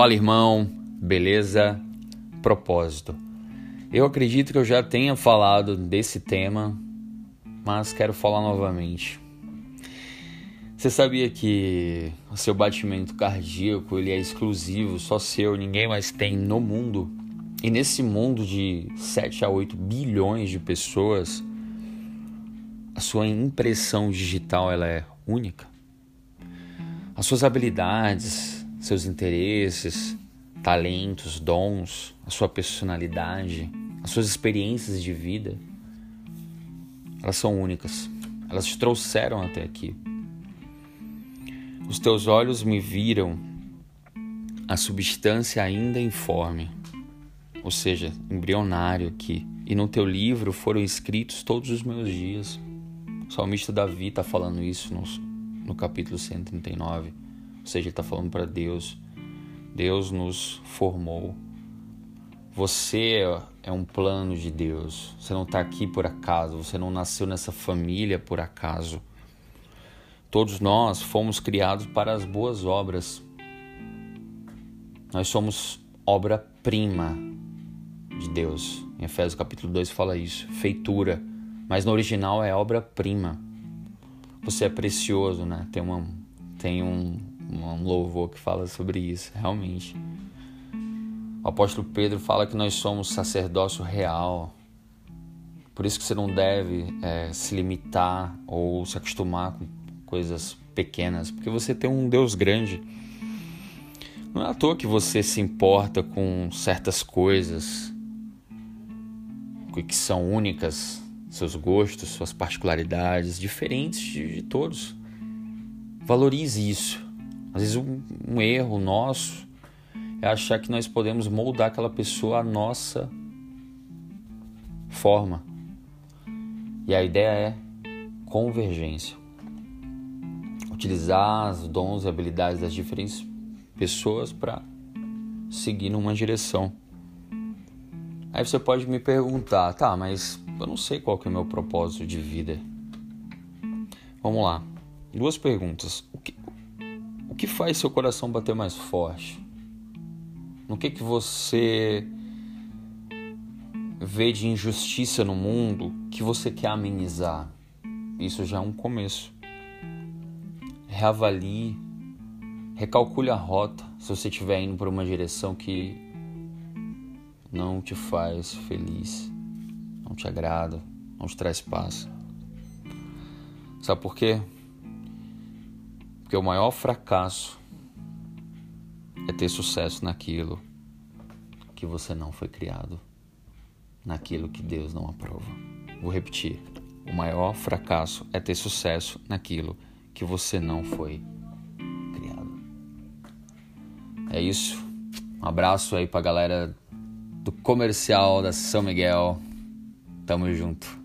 Fala irmão, beleza? Propósito. Eu acredito que eu já tenha falado desse tema, mas quero falar novamente. Você sabia que o seu batimento cardíaco ele é exclusivo, só seu, ninguém mais tem no mundo? E nesse mundo de 7 a 8 bilhões de pessoas, a sua impressão digital ela é única? As suas habilidades, seus interesses, talentos, dons, a sua personalidade, as suas experiências de vida, elas são únicas. Elas te trouxeram até aqui. Os teus olhos me viram a substância ainda informe, ou seja, embrionário aqui. E no teu livro foram escritos todos os meus dias. O salmista Davi está falando isso no, no capítulo 139. Seja, ele está falando para Deus. Deus nos formou. Você é um plano de Deus. Você não está aqui por acaso. Você não nasceu nessa família por acaso. Todos nós fomos criados para as boas obras. Nós somos obra-prima de Deus. Em Efésios capítulo 2 fala isso. Feitura mas no original é obra-prima. Você é precioso, né? Tem, uma, tem um, um louvor que fala sobre isso, realmente. O apóstolo Pedro fala que nós somos sacerdócio real. Por isso que você não deve é, se limitar ou se acostumar com coisas pequenas, porque você tem um Deus grande. Não é à toa que você se importa com certas coisas que são únicas seus gostos, suas particularidades, diferentes de, de todos. Valorize isso. Às vezes um, um, erro nosso é achar que nós podemos moldar aquela pessoa à nossa forma. E a ideia é convergência. Utilizar os dons e habilidades das diferentes pessoas para seguir numa direção. Aí você pode me perguntar, tá, mas eu não sei qual que é o meu propósito de vida. Vamos lá. Duas perguntas. O que, que faz seu coração bater mais forte? No que que você vê de injustiça no mundo que você quer amenizar? Isso já é um começo. Reavalie, recalcule a rota se você estiver indo por uma direção que não te faz feliz não te agrada, não te traz paz. Sabe por quê? Porque o maior fracasso é ter sucesso naquilo que você não foi criado, naquilo que Deus não aprova. Vou repetir: o maior fracasso é ter sucesso naquilo que você não foi criado. É isso. Um abraço aí pra galera do comercial da São Miguel. Tamo junto.